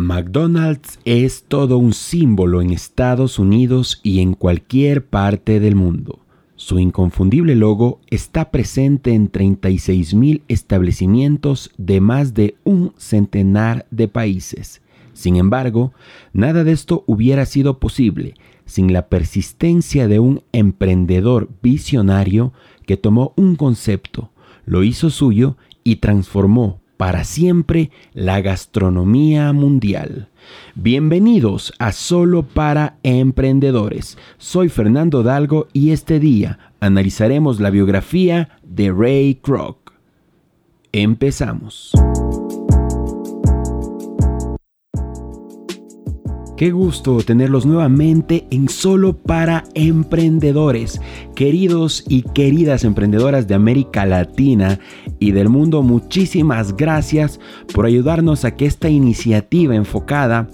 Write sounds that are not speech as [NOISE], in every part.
McDonald's es todo un símbolo en Estados Unidos y en cualquier parte del mundo. Su inconfundible logo está presente en 36.000 establecimientos de más de un centenar de países. Sin embargo, nada de esto hubiera sido posible sin la persistencia de un emprendedor visionario que tomó un concepto, lo hizo suyo y transformó para siempre la gastronomía mundial. Bienvenidos a Solo para Emprendedores. Soy Fernando Dalgo y este día analizaremos la biografía de Ray Kroc. Empezamos. Qué gusto tenerlos nuevamente en Solo para Emprendedores. Queridos y queridas emprendedoras de América Latina y del mundo, muchísimas gracias por ayudarnos a que esta iniciativa enfocada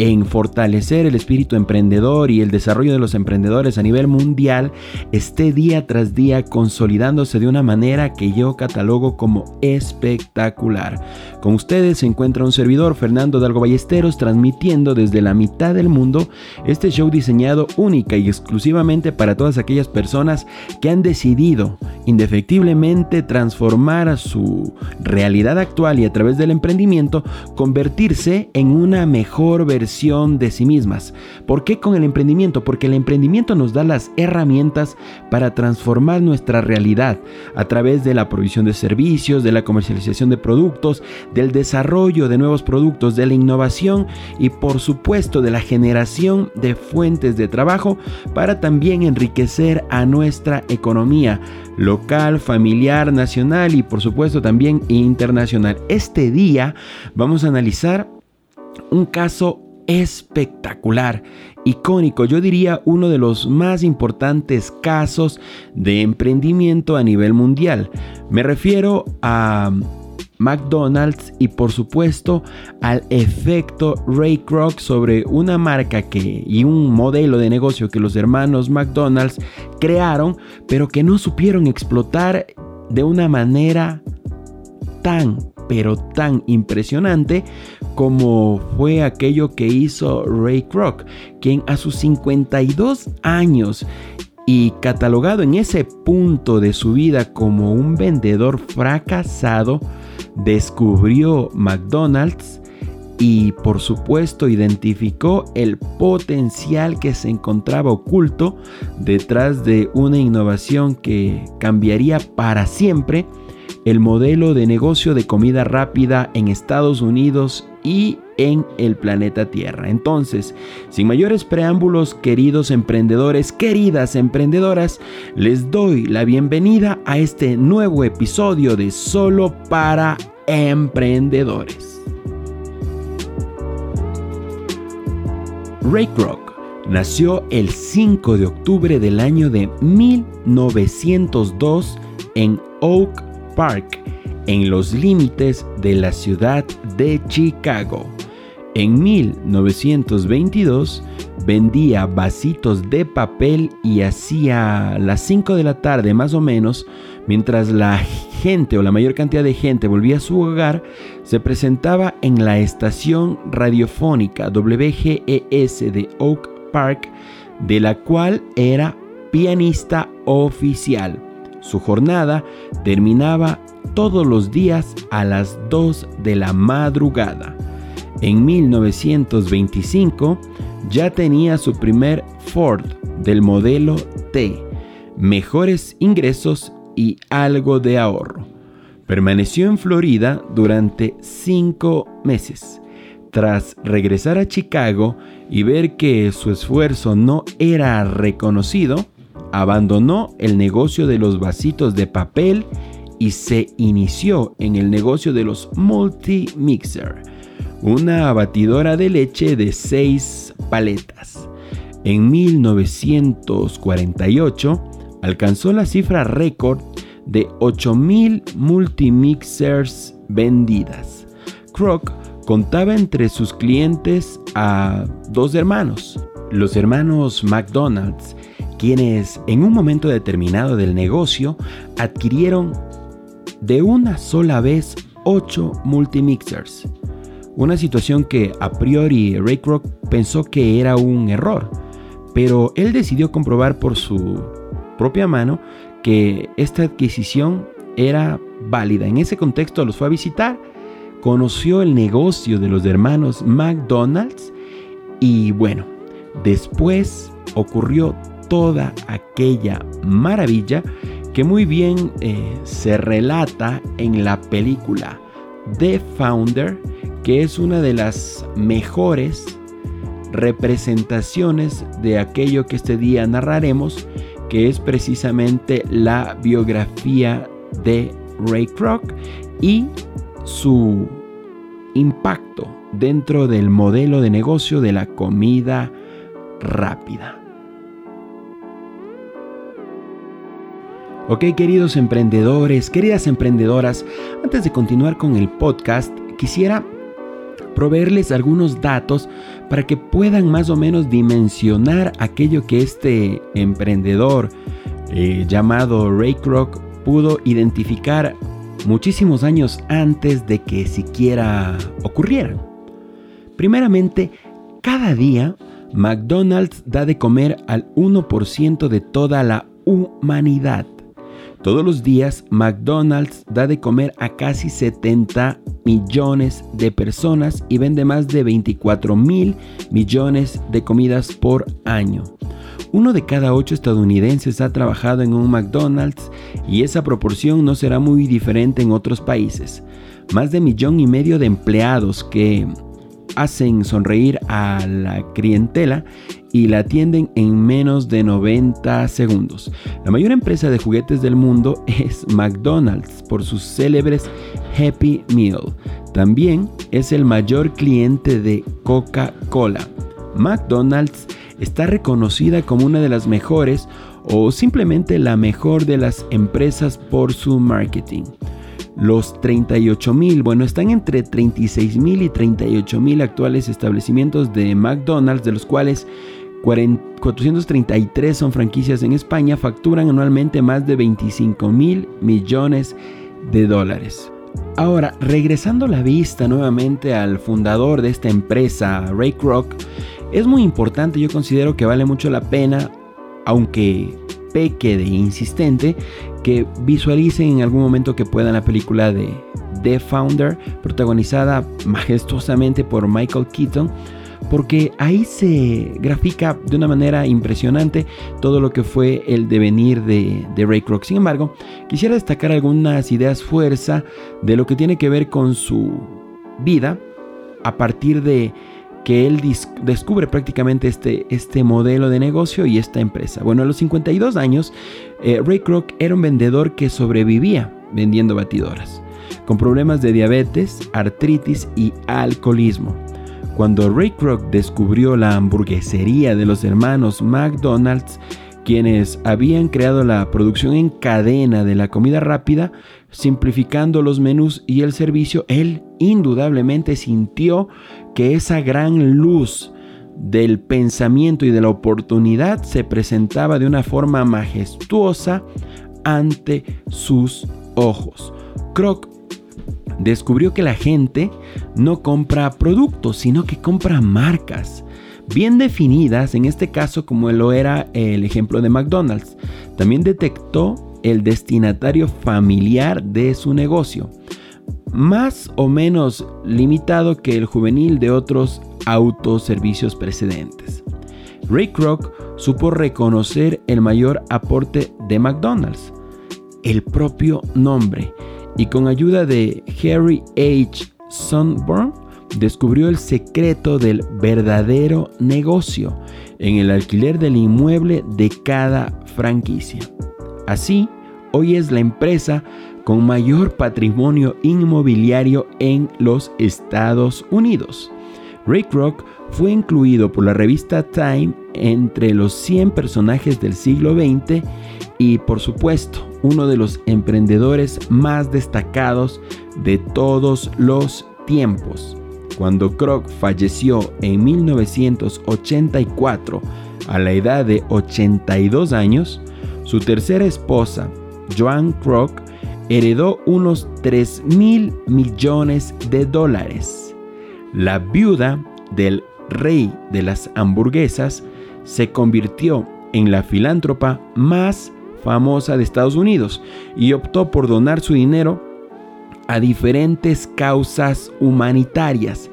en fortalecer el espíritu emprendedor y el desarrollo de los emprendedores a nivel mundial esté día tras día consolidándose de una manera que yo catalogo como espectacular. Con ustedes se encuentra un servidor, Fernando Dalgo Ballesteros, transmitiendo desde la mitad del mundo este show diseñado única y exclusivamente para todas aquellas personas que han decidido indefectiblemente transformar su realidad actual y a través del emprendimiento convertirse en una mejor versión de sí mismas. ¿Por qué con el emprendimiento? Porque el emprendimiento nos da las herramientas para transformar nuestra realidad a través de la provisión de servicios, de la comercialización de productos, del desarrollo de nuevos productos, de la innovación y por supuesto de la generación de fuentes de trabajo para también enriquecer a nuestra economía local, familiar, nacional y por supuesto también internacional. Este día vamos a analizar un caso espectacular, icónico, yo diría uno de los más importantes casos de emprendimiento a nivel mundial. Me refiero a McDonald's y por supuesto al efecto Ray Kroc sobre una marca que y un modelo de negocio que los hermanos McDonald's crearon, pero que no supieron explotar de una manera tan pero tan impresionante como fue aquello que hizo Ray Kroc, quien a sus 52 años y catalogado en ese punto de su vida como un vendedor fracasado, descubrió McDonald's y por supuesto identificó el potencial que se encontraba oculto detrás de una innovación que cambiaría para siempre el modelo de negocio de comida rápida en Estados Unidos y en el planeta Tierra. Entonces, sin mayores preámbulos, queridos emprendedores, queridas emprendedoras, les doy la bienvenida a este nuevo episodio de Solo para Emprendedores. Ray Kroc nació el 5 de octubre del año de 1902 en Oak Park, en los límites de la ciudad de Chicago. En 1922 vendía vasitos de papel y hacía las 5 de la tarde más o menos, mientras la gente o la mayor cantidad de gente volvía a su hogar, se presentaba en la estación radiofónica WGES de Oak Park, de la cual era pianista oficial. Su jornada terminaba todos los días a las 2 de la madrugada. En 1925 ya tenía su primer Ford del modelo T, mejores ingresos y algo de ahorro. Permaneció en Florida durante cinco meses. Tras regresar a Chicago y ver que su esfuerzo no era reconocido, abandonó el negocio de los vasitos de papel y se inició en el negocio de los multi-mixer, una batidora de leche de 6 paletas. En 1948 alcanzó la cifra récord de 8000 multimixers vendidas. Kroc contaba entre sus clientes a dos hermanos, los hermanos McDonald's, quienes en un momento determinado del negocio adquirieron de una sola vez 8 multimixers. Una situación que a priori Ray Kroc pensó que era un error, pero él decidió comprobar por su propia mano que esta adquisición era válida. En ese contexto los fue a visitar, conoció el negocio de los hermanos McDonald's y bueno, después ocurrió toda aquella maravilla que muy bien eh, se relata en la película The Founder, que es una de las mejores representaciones de aquello que este día narraremos, que es precisamente la biografía de Ray Kroc y su impacto dentro del modelo de negocio de la comida rápida. Ok, queridos emprendedores, queridas emprendedoras, antes de continuar con el podcast, quisiera proveerles algunos datos para que puedan más o menos dimensionar aquello que este emprendedor eh, llamado Ray Kroc pudo identificar muchísimos años antes de que siquiera ocurrieran. Primeramente, cada día McDonald's da de comer al 1% de toda la humanidad. Todos los días McDonald's da de comer a casi 70 millones de personas y vende más de 24 mil millones de comidas por año. Uno de cada ocho estadounidenses ha trabajado en un McDonald's y esa proporción no será muy diferente en otros países. Más de millón y medio de empleados que hacen sonreír a la clientela y la atienden en menos de 90 segundos. La mayor empresa de juguetes del mundo [LAUGHS] es McDonald's por sus célebres Happy Meal. También es el mayor cliente de Coca-Cola. McDonald's está reconocida como una de las mejores o simplemente la mejor de las empresas por su marketing. Los 38 mil, bueno, están entre 36 mil y 38 mil actuales establecimientos de McDonald's, de los cuales 433 son franquicias en España, facturan anualmente más de 25 mil millones de dólares. Ahora, regresando la vista nuevamente al fundador de esta empresa, Ray Kroc, es muy importante, yo considero que vale mucho la pena, aunque peque de insistente, que visualicen en algún momento que puedan la película de The Founder, protagonizada majestuosamente por Michael Keaton, porque ahí se grafica de una manera impresionante todo lo que fue el devenir de, de Ray Kroc. Sin embargo, quisiera destacar algunas ideas fuerza de lo que tiene que ver con su vida a partir de que él descubre prácticamente este, este modelo de negocio y esta empresa. Bueno, a los 52 años, eh, Ray Kroc era un vendedor que sobrevivía vendiendo batidoras, con problemas de diabetes, artritis y alcoholismo. Cuando Ray Kroc descubrió la hamburguesería de los hermanos McDonald's, quienes habían creado la producción en cadena de la comida rápida, simplificando los menús y el servicio, él indudablemente sintió que esa gran luz del pensamiento y de la oportunidad se presentaba de una forma majestuosa ante sus ojos. Kroc descubrió que la gente no compra productos, sino que compra marcas bien definidas, en este caso como lo era el ejemplo de McDonald's. También detectó el destinatario familiar de su negocio, más o menos limitado que el juvenil de otros autoservicios precedentes. Ray Kroc supo reconocer el mayor aporte de McDonald's, el propio nombre, y con ayuda de Harry H. Sunburn descubrió el secreto del verdadero negocio en el alquiler del inmueble de cada franquicia. Así, hoy es la empresa con mayor patrimonio inmobiliario en los Estados Unidos. Ray Kroc fue incluido por la revista Time entre los 100 personajes del siglo XX y por supuesto uno de los emprendedores más destacados de todos los tiempos. Cuando Kroc falleció en 1984 a la edad de 82 años, su tercera esposa, Joan Kroc, heredó unos 3 mil millones de dólares. la viuda del rey de las hamburguesas se convirtió en la filántropa más famosa de Estados Unidos y optó por donar su dinero a diferentes causas humanitarias,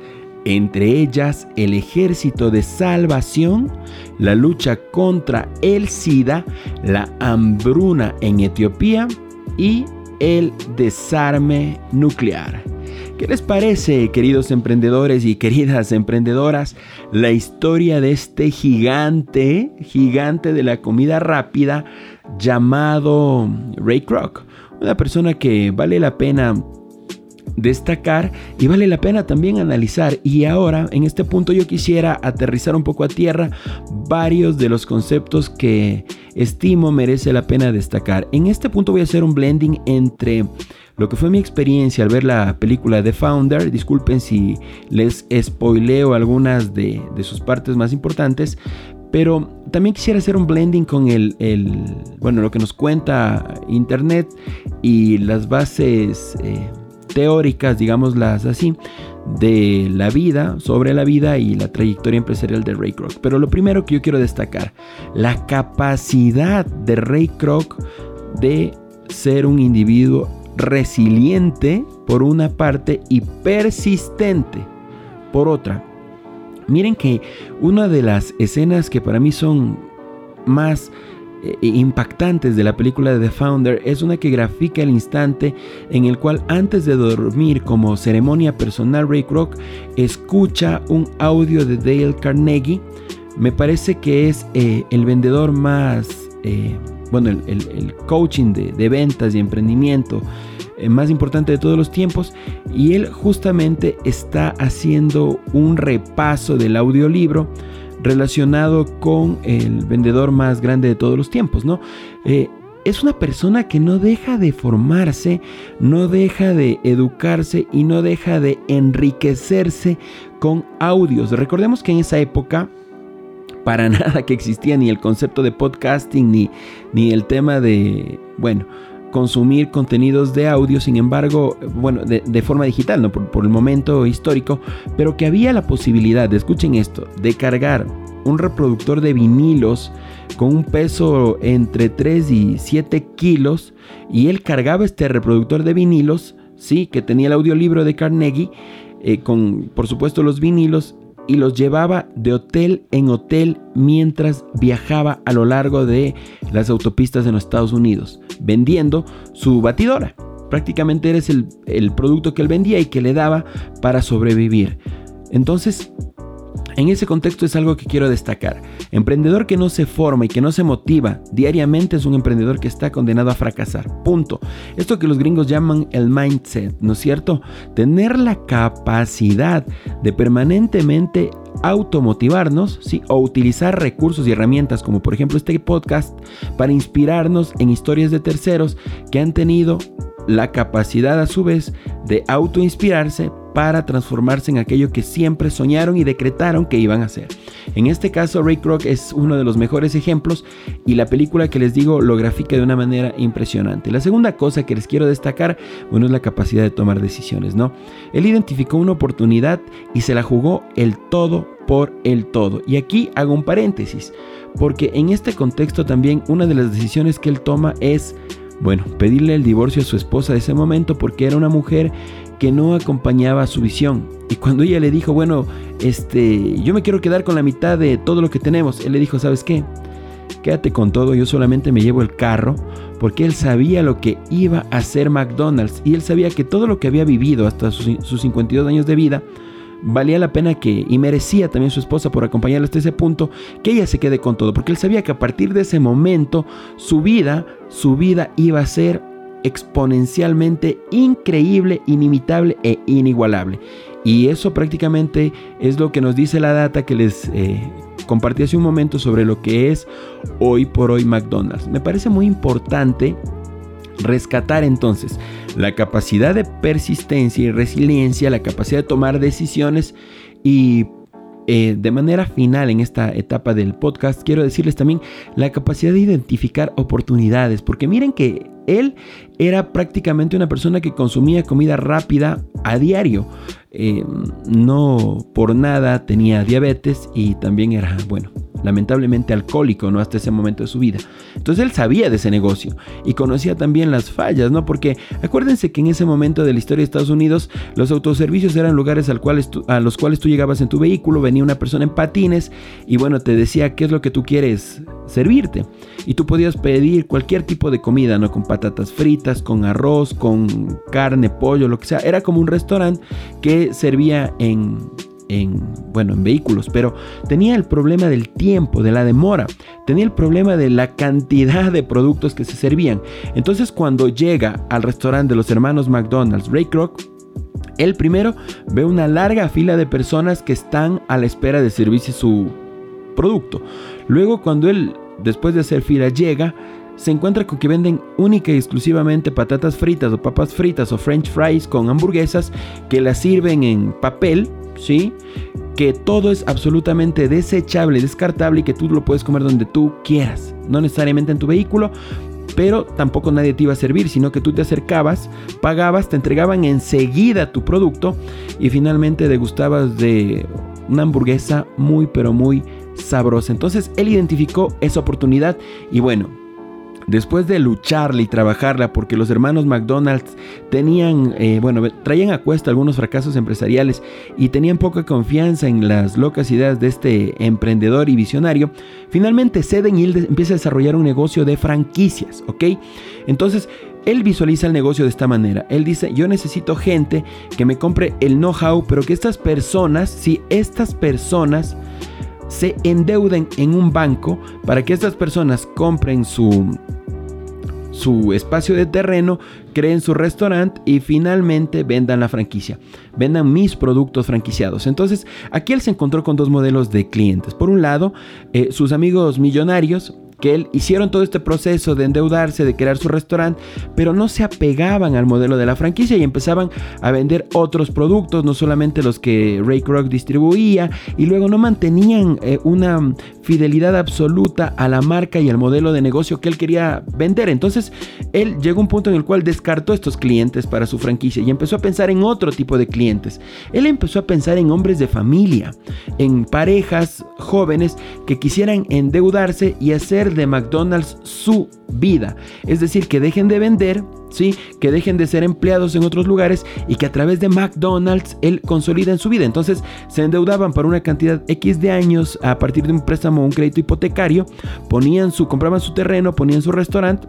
entre ellas el ejército de salvación, la lucha contra el SIDA, la hambruna en Etiopía y el desarme nuclear. ¿Qué les parece, queridos emprendedores y queridas emprendedoras, la historia de este gigante, gigante de la comida rápida llamado Ray Kroc? Una persona que vale la pena destacar y vale la pena también analizar. Y ahora, en este punto, yo quisiera aterrizar un poco a tierra varios de los conceptos que estimo merece la pena destacar. En este punto voy a hacer un blending entre lo que fue mi experiencia al ver la película The Founder, disculpen si les spoileo algunas de, sus partes más importantes, pero también quisiera hacer un blending con el, bueno, lo que nos cuenta Internet y las bases eh, teóricas, digámoslas así, de la vida, sobre la vida y la trayectoria empresarial de Ray Kroc. Pero lo primero que yo quiero destacar, la capacidad de Ray Kroc de ser un individuo resiliente por una parte y persistente por otra. Miren que una de las escenas que para mí son más impactantes de la película de The Founder es una que grafica el instante en el cual antes de dormir como ceremonia personal Ray Kroc escucha un audio de Dale Carnegie. Me parece que es eh, el vendedor más... Eh, bueno, el, coaching de, ventas y emprendimiento eh, más importante de todos los tiempos y él justamente está haciendo un repaso del audiolibro relacionado con el vendedor más grande de todos los tiempos, ¿no? Eh, es una persona que no deja de formarse, no deja de educarse y no deja de enriquecerse con audios. Recordemos que en esa época para [LAUGHS] nada que existía ni el concepto de podcasting ni, ni el tema de, bueno, consumir contenidos de audio, sin embargo, bueno, de, forma digital, ¿no? Por, el momento histórico, pero que había la posibilidad, de, escuchen esto, de cargar un reproductor de vinilos con un peso entre 3 y 7 kilos, y él cargaba este reproductor de vinilos, sí, que tenía el audiolibro de Carnegie, eh, con por supuesto los vinilos, y los llevaba de hotel en hotel mientras viajaba a lo largo de las autopistas de los Estados Unidos, vendiendo su batidora. Prácticamente eres el, el producto que él vendía y que le daba para sobrevivir. Entonces, en ese contexto es algo que quiero destacar. Emprendedor que no se forma y que no se motiva diariamente es un emprendedor que está condenado a fracasar. Punto. Esto que los gringos llaman el mindset, ¿no es cierto? Tener la capacidad de permanentemente automotivarnos ¿sí? o utilizar recursos y herramientas como por ejemplo este podcast para inspirarnos en historias de terceros que han tenido la capacidad a su vez de autoinspirarse para transformarse en aquello que siempre soñaron y decretaron que iban a ser. En este caso, Ray Kroc es uno de los mejores ejemplos y la película que les digo lo grafica de una manera impresionante. La segunda cosa que les quiero destacar, bueno, es la capacidad de tomar decisiones, ¿no? Él identificó una oportunidad y se la jugó el todo por el todo. Y aquí hago un paréntesis, porque en este contexto también una de las decisiones que él toma es bueno, pedirle el divorcio a su esposa de ese momento porque era una mujer que no acompañaba su visión. Y cuando ella le dijo, bueno, este, yo me quiero quedar con la mitad de todo lo que tenemos, él le dijo, ¿sabes qué? Quédate con todo, yo solamente me llevo el carro, porque él sabía lo que iba a hacer McDonald's y él sabía que todo lo que había vivido hasta sus, sus 52 años de vida, valía la pena que, y merecía también su esposa por acompañarle hasta ese punto, que ella se quede con todo, porque él sabía que a partir de ese momento su vida, su vida iba a ser exponencialmente increíble, inimitable e inigualable. Y eso prácticamente es lo que nos dice la data que les eh, compartí hace un momento sobre lo que es hoy por hoy McDonald's. Me parece muy importante rescatar entonces la capacidad de persistencia y resiliencia, la capacidad de tomar decisiones y eh, de manera final en esta etapa del podcast, quiero decirles también la capacidad de identificar oportunidades, porque miren que él era prácticamente una persona que consumía comida rápida a diario. Eh, no por nada tenía diabetes y también era, bueno, lamentablemente alcohólico, ¿no? Hasta ese momento de su vida. Entonces él sabía de ese negocio y conocía también las fallas, ¿no? Porque acuérdense que en ese momento de la historia de Estados Unidos, los autoservicios eran lugares al a los cuales tú llegabas en tu vehículo, venía una persona en patines y bueno, te decía qué es lo que tú quieres servirte. Y tú podías pedir cualquier tipo de comida, ¿no? Con patatas fritas, con arroz, con carne, pollo, lo que sea. Era como un restaurante que servía en en, bueno, en vehículos, pero tenía el problema del tiempo, de la demora, tenía el problema de la cantidad de productos que se servían. Entonces cuando llega al restaurante de los hermanos McDonald's, Ray Kroc, él primero ve una larga fila de personas que están a la espera de servirse su producto. Luego cuando él, después de hacer fila, llega, se encuentra con que venden única y exclusivamente patatas fritas o papas fritas o french fries con hamburguesas que las sirven en papel ¿sí? Que todo es absolutamente desechable, descartable y que tú lo puedes comer donde tú quieras, no necesariamente en tu vehículo, pero tampoco nadie te iba a servir, sino que tú te acercabas, pagabas, te entregaban enseguida tu producto y finalmente degustabas de una hamburguesa muy pero muy sabrosa. Entonces él identificó esa oportunidad y bueno, Después de lucharla y trabajarla porque los hermanos McDonald's tenían, eh, bueno, traían a cuesta algunos fracasos empresariales y tenían poca confianza en las locas ideas de este emprendedor y visionario, finalmente ceden y él empieza a desarrollar un negocio de franquicias, ¿ok? Entonces, él visualiza el negocio de esta manera. Él dice, yo necesito gente que me compre el know-how, pero que estas personas, si estas personas se endeuden en un banco para que estas personas compren su su espacio de terreno, creen su restaurante y finalmente vendan la franquicia. Vendan mis productos franquiciados. Entonces, aquí él se encontró con dos modelos de clientes. Por un lado, eh, sus amigos millonarios que él hicieron todo este proceso de endeudarse, de crear su restaurante, pero no se apegaban al modelo de la franquicia y empezaban a vender otros productos, no solamente los que Ray Kroc distribuía, y luego no mantenían eh, una fidelidad absoluta a la marca y al modelo de negocio que él quería vender. Entonces, él llegó a un punto en el cual descartó estos clientes para su franquicia y empezó a pensar en otro tipo de clientes. Él empezó a pensar en hombres de familia, en parejas jóvenes que quisieran endeudarse y hacer de McDonald's su vida. Es decir, que dejen de vender, que dejen de ser empleados en otros lugares y que a través de McDonald's él consolida en su vida. Entonces se endeudaban para una cantidad X de años a partir de un préstamo o un crédito hipotecario, ponían su, compraban su terreno, ponían su restaurante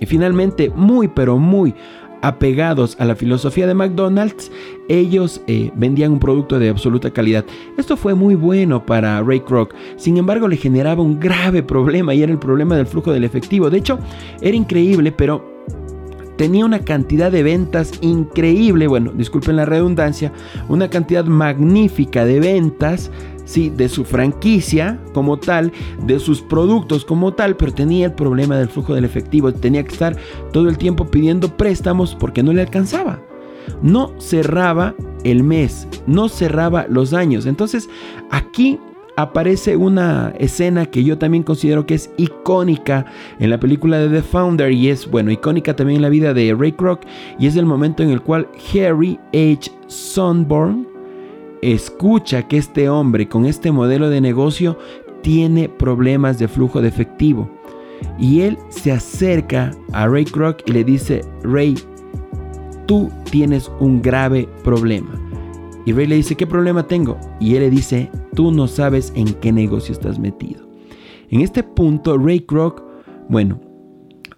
y finalmente, muy pero muy apegados a la filosofía de McDonald's, ellos eh, vendían un producto de absoluta calidad. Esto fue muy bueno para Ray Kroc, sin embargo le generaba un grave problema y era el problema del flujo del efectivo. De hecho, era increíble, pero tenía una cantidad de ventas increíble, bueno, disculpen la redundancia, una cantidad magnífica de ventas sí, de su franquicia como tal, de sus productos como tal, pero tenía el problema del flujo del efectivo, tenía que estar todo el tiempo pidiendo préstamos porque no le alcanzaba. No cerraba el mes, no cerraba los años. Entonces, aquí aparece una escena que yo también considero que es icónica en la película de The Founder y es, bueno, icónica también en la vida de Ray Kroc y es el momento en el cual Harry H. Sunborn escucha que este hombre con este modelo de negocio tiene problemas de flujo de efectivo. Y él se acerca a Ray Kroc y le dice, Ray, tú tienes un grave problema. Y Ray le dice, ¿qué problema tengo? Y él le dice, tú no sabes en qué negocio estás metido. En este punto, Ray Kroc, bueno,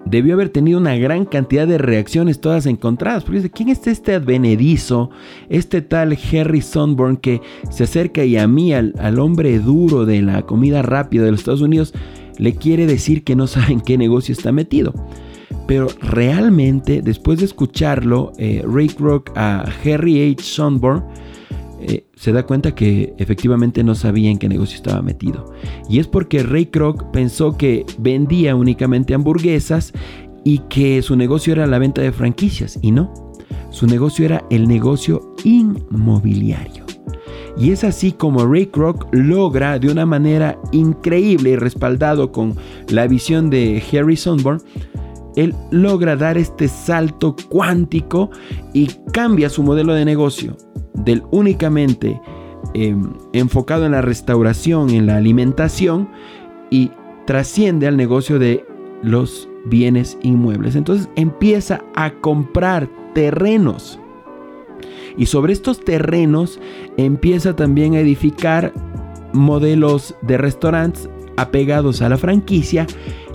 debió haber tenido una gran cantidad de reacciones todas encontradas. Porque dice, ¿quién es este advenedizo? Este tal Harry Sunborn que se acerca y a mí, al, hombre duro de la comida rápida de los Estados Unidos, le quiere decir que no sabe en qué negocio está metido. Pero realmente, después de escucharlo, eh, Ray Kroc a Harry H. Sunborn, eh, se da cuenta que efectivamente no sabía en qué negocio estaba metido. Y es porque Ray Kroc pensó que vendía únicamente hamburguesas y que su negocio era la venta de franquicias. Y no, su negocio era el negocio inmobiliario. Y es así como Ray Kroc logra de una manera increíble y respaldado con la visión de Harry Sunborn, él logra dar este salto cuántico y cambia su modelo de negocio del únicamente em, enfocado en la restauración, en la alimentación y trasciende al negocio de los bienes inmuebles. Entonces empieza a comprar terrenos. Y sobre estos terrenos empieza también a edificar modelos de restaurantes apegados a la franquicia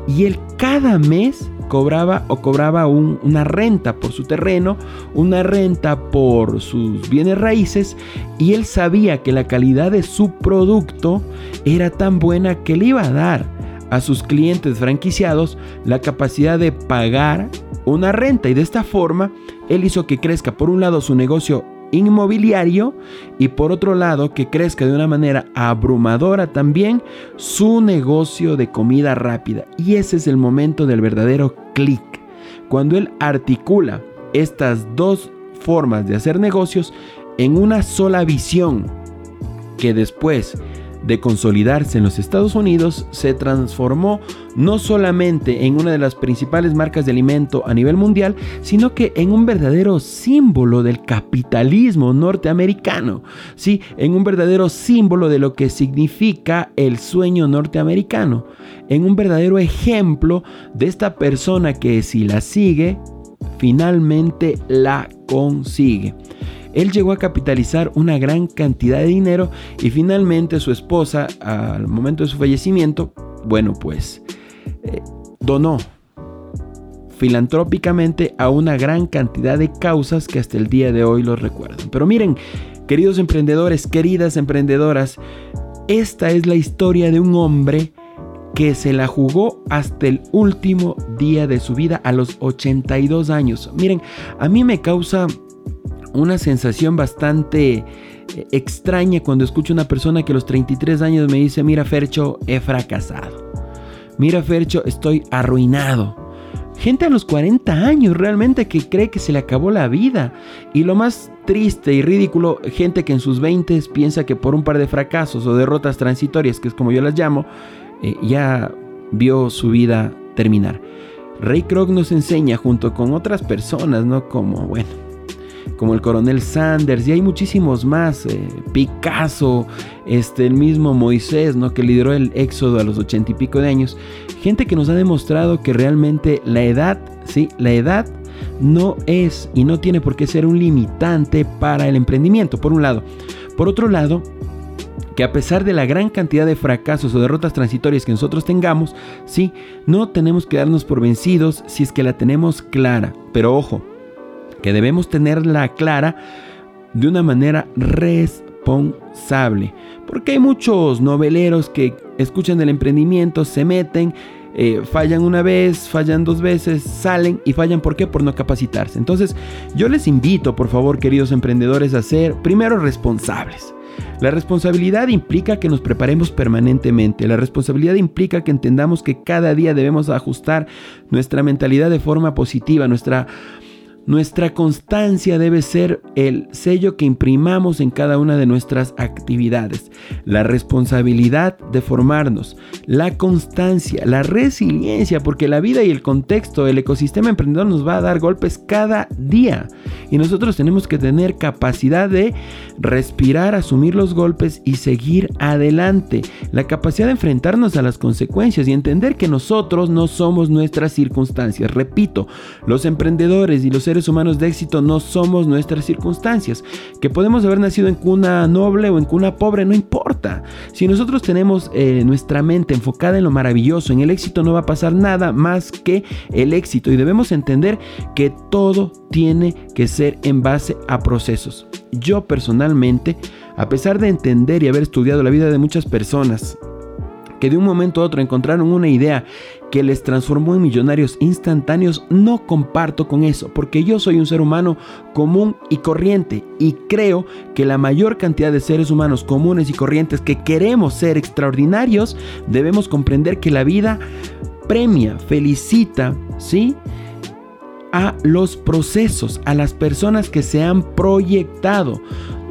y él cada mes cobraba o cobraba una renta por su terreno, una renta por sus bienes raíces y él sabía que la calidad de su producto era tan buena que le iba a dar a sus clientes franquiciados la capacidad de pagar una renta. Y de esta forma él hizo que crezca por un lado su negocio inmobiliario y por otro lado que crezca de una manera abrumadora también su negocio de comida rápida. Y ese es el momento del verdadero clic. Cuando él articula estas dos formas de hacer negocios en una sola visión que después de consolidarse en los Estados Unidos, se transformó no solamente en una de las principales marcas de alimento a nivel mundial, sino que en un verdadero símbolo del capitalismo norteamericano, ¿sí? en un verdadero símbolo de lo que significa el sueño norteamericano, en un verdadero ejemplo de esta persona que si la sigue, finalmente la consigue él llegó a capitalizar una gran cantidad de dinero y finalmente su esposa, al momento de su fallecimiento, bueno, pues eh, donó filantrópicamente a una gran cantidad de causas que hasta el día de hoy lo recuerdan. Pero miren, queridos emprendedores, queridas emprendedoras, esta es la historia de un hombre que se la jugó hasta el último día de su vida a los 82 años. Miren, a mí me causa una sensación bastante eh, extraña cuando escucho a una persona que a los 33 años me dice, mira Fercho, he fracasado. Mira Fercho, estoy arruinado. Gente a los 40 años realmente que cree que se le acabó la vida. Y lo más triste y ridículo, gente que en sus 20 piensa que por un par de fracasos o derrotas transitorias, que es como yo las llamo, eh, ya vio su vida terminar. Ray Kroc nos enseña junto con otras personas, ¿no? Como, bueno, como el coronel Sanders y hay muchísimos más, eh, Picasso, este, el mismo Moisés, ¿no? que lideró el éxodo a los ochenta y pico de años, gente que nos ha demostrado que realmente la edad, sí, la edad no es y no tiene por qué ser un limitante para el emprendimiento, por un lado. Por otro lado, que a pesar de la gran cantidad de fracasos o derrotas transitorias que nosotros tengamos, sí, no tenemos que darnos por vencidos si es que la tenemos clara. Pero ojo, que debemos tenerla clara de una manera responsable. Porque hay muchos noveleros que escuchan el emprendimiento, se meten, eh, fallan una vez, fallan dos veces, salen y fallan. ¿Por qué? Por no capacitarse. Entonces yo les invito, por favor, queridos emprendedores, a ser primero responsables. La responsabilidad implica que nos preparemos permanentemente. La responsabilidad implica que entendamos que cada día debemos ajustar nuestra mentalidad de forma positiva, nuestra nuestra constancia debe ser el sello que imprimamos en cada una de nuestras actividades. La responsabilidad de formarnos, la constancia, la resiliencia, porque la vida y el contexto, el ecosistema emprendedor nos va a dar golpes cada día. Y nosotros tenemos que tener capacidad de respirar, asumir los golpes y seguir adelante. La capacidad de enfrentarnos a las consecuencias y entender que nosotros no somos nuestras circunstancias. Repito, los emprendedores y los seres humanos de éxito no somos nuestras circunstancias. Que podemos haber nacido en cuna noble o en cuna pobre, no importa. Si nosotros tenemos eh, nuestra mente enfocada en lo maravilloso, en el éxito no va a pasar nada más que el éxito. Y debemos entender que todo tiene que ser en base a procesos. Yo personalmente, a pesar de entender y haber estudiado la vida de muchas personas, de un momento a otro encontraron una idea que les transformó en millonarios instantáneos, no comparto con eso, porque yo soy un ser humano común y corriente y creo que la mayor cantidad de seres humanos comunes y corrientes que queremos ser extraordinarios, debemos comprender que la vida premia, felicita, ¿sí? a los procesos, a las personas que se han proyectado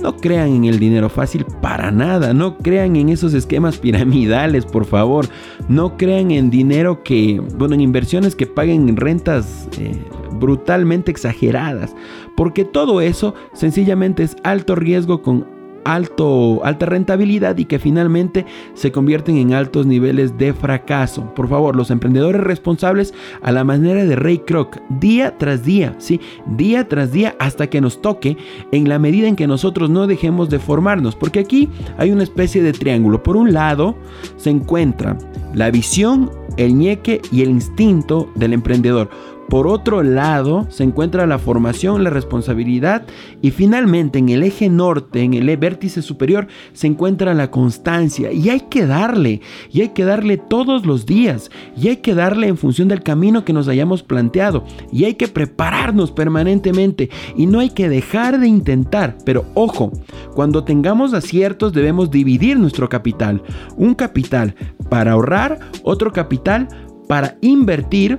No crean en el dinero fácil para nada, no crean en esos esquemas piramidales, por favor. No crean en dinero que, bueno, en inversiones que paguen rentas eh, brutalmente exageradas, porque todo eso sencillamente es alto riesgo con alto, alta rentabilidad y que finalmente se convierten en altos niveles de fracaso. Por favor, los emprendedores responsables a la manera de Ray Kroc, día tras día, sí, día tras día hasta que nos toque, en la medida en que nosotros no dejemos de formarnos, porque aquí hay una especie de triángulo. Por un lado se encuentra la visión, el ñeque y el instinto del emprendedor. Por otro lado, se encuentra la formación, la responsabilidad y finalmente en el eje norte, en el vértice superior, se encuentra la constancia. Y hay que darle, y hay que darle todos los días, y hay que darle en función del camino que nos hayamos planteado, y hay que prepararnos permanentemente y no hay que dejar de intentar, pero ojo, cuando tengamos aciertos debemos dividir nuestro capital, un capital para ahorrar, otro capital para invertir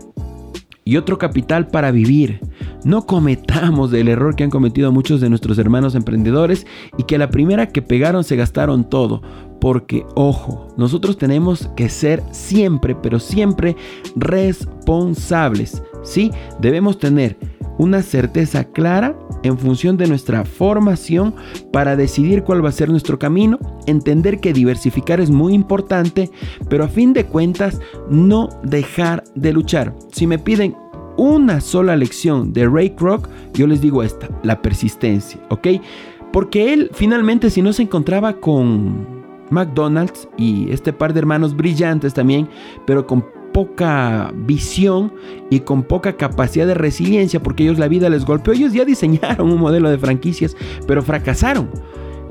y otro capital para vivir. No cometamos el error que han cometido muchos de nuestros hermanos emprendedores y que la primera que pegaron se gastaron todo. Porque, ojo, nosotros tenemos que ser siempre, pero siempre responsables. ¿Sí? Debemos tener una certeza clara en función de nuestra formación para decidir cuál va a ser nuestro camino, entender que diversificar es muy importante, pero a fin de cuentas no dejar de luchar. Si me piden una sola lección de Ray Kroc, yo les digo esta, la persistencia, ¿ok? Porque él finalmente si no se encontraba con McDonald's y este par de hermanos brillantes también, pero con poca visión y con poca capacidad de resiliencia porque ellos la vida les golpeó. Ellos ya diseñaron un modelo de franquicias, pero fracasaron.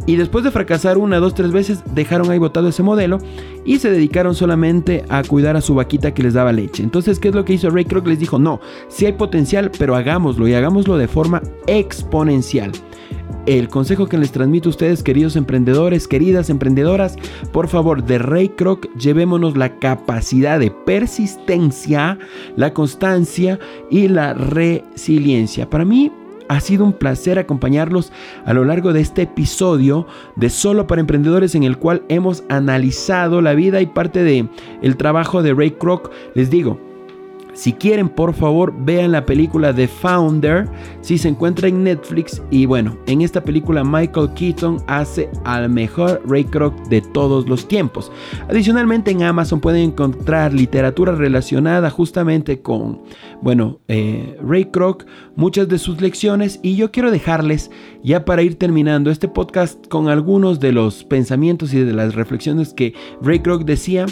Y después de fracasar una, dos, tres veces, dejaron ahí botado ese modelo y se dedicaron solamente a cuidar a su vaquita que les daba leche. Entonces, ¿qué es lo que hizo Ray Kroc? Les dijo, no, sí hay potencial, pero hagámoslo y hagámoslo de forma exponencial. El consejo que les transmito a ustedes, queridos emprendedores, queridas emprendedoras, por favor, de Ray Kroc, llevémonos la capacidad de persistencia, la constancia y la resiliencia. Para mí, ha sido un placer acompañarlos a lo largo de este episodio de Solo para Emprendedores en el cual hemos analizado la vida y parte de el trabajo de Ray Kroc. Les digo, si quieren, por favor, vean la película The Founder, si se encuentra en Netflix. Y bueno, en esta película Michael Keaton hace al mejor Ray Kroc de todos los tiempos. Adicionalmente en Amazon pueden encontrar literatura relacionada justamente con, bueno, eh, Ray Kroc, muchas de sus lecciones. Y yo quiero dejarles, ya para ir terminando este podcast, con algunos de los pensamientos y de las reflexiones que Ray Kroc decía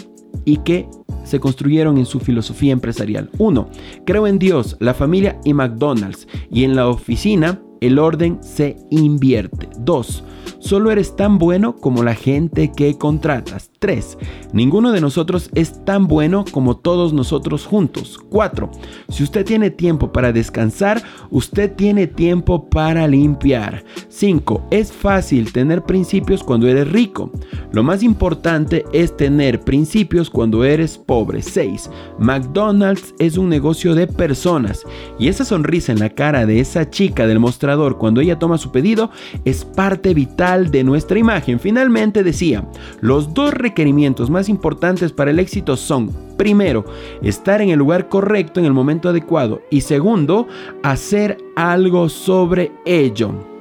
y que se construyeron en su filosofía empresarial. 1. Creo en Dios, la familia y McDonald's. Y en la oficina, el orden se invierte. 2. Solo eres tan bueno como la gente que contratas. 3. Ninguno de nosotros es tan bueno como todos nosotros juntos. 4. Si usted tiene tiempo para descansar, usted tiene tiempo para limpiar. 5. Es fácil tener principios cuando eres rico. Lo más importante es tener principios cuando eres pobre. 6. McDonald's es un negocio de personas. Y esa sonrisa en la cara de esa chica del mostrador cuando ella toma su pedido es parte vital de nuestra imagen. Finalmente decía, los dos requerimientos más importantes para el éxito son, primero, estar en el lugar correcto en el momento adecuado y segundo, hacer algo sobre ello.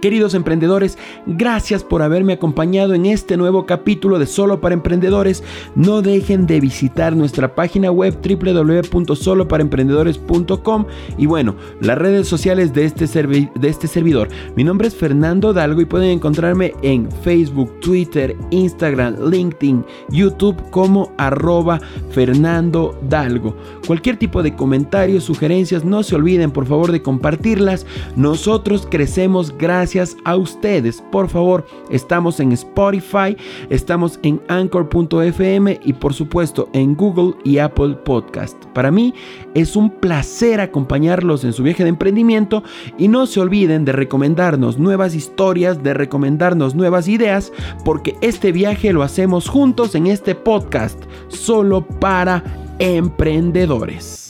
Queridos emprendedores, gracias por haberme acompañado en este nuevo capítulo de Solo para Emprendedores. No dejen de visitar nuestra página web www.soloparaemprendedores.com y bueno, las redes sociales de este, de este servidor. Mi nombre es Fernando Dalgo y pueden encontrarme en Facebook, Twitter, Instagram, LinkedIn, YouTube como arroba Fernando Dalgo. Cualquier tipo de comentarios, sugerencias, no se olviden por favor de compartirlas. Nosotros crecemos gracias gracias a ustedes. Por favor, estamos en Spotify, estamos en anchor.fm y por supuesto en Google y Apple Podcast. Para mí es un placer acompañarlos en su viaje de emprendimiento y no se olviden de recomendarnos nuevas historias, de recomendarnos nuevas ideas, porque este viaje lo hacemos juntos en este podcast, solo para emprendedores.